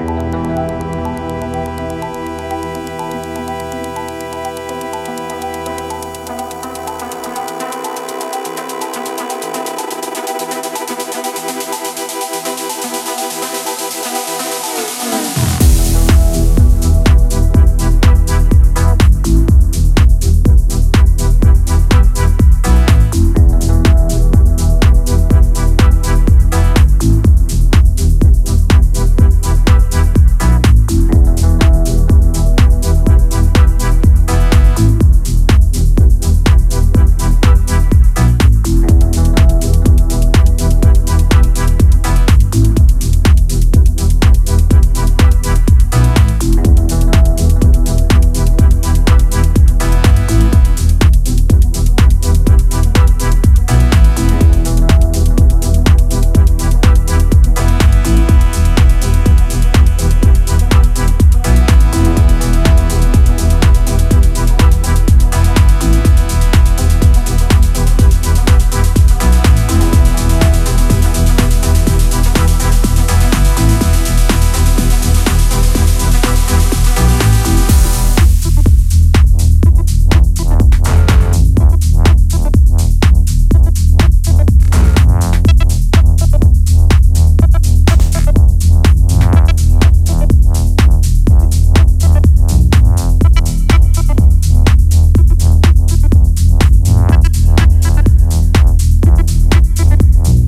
Música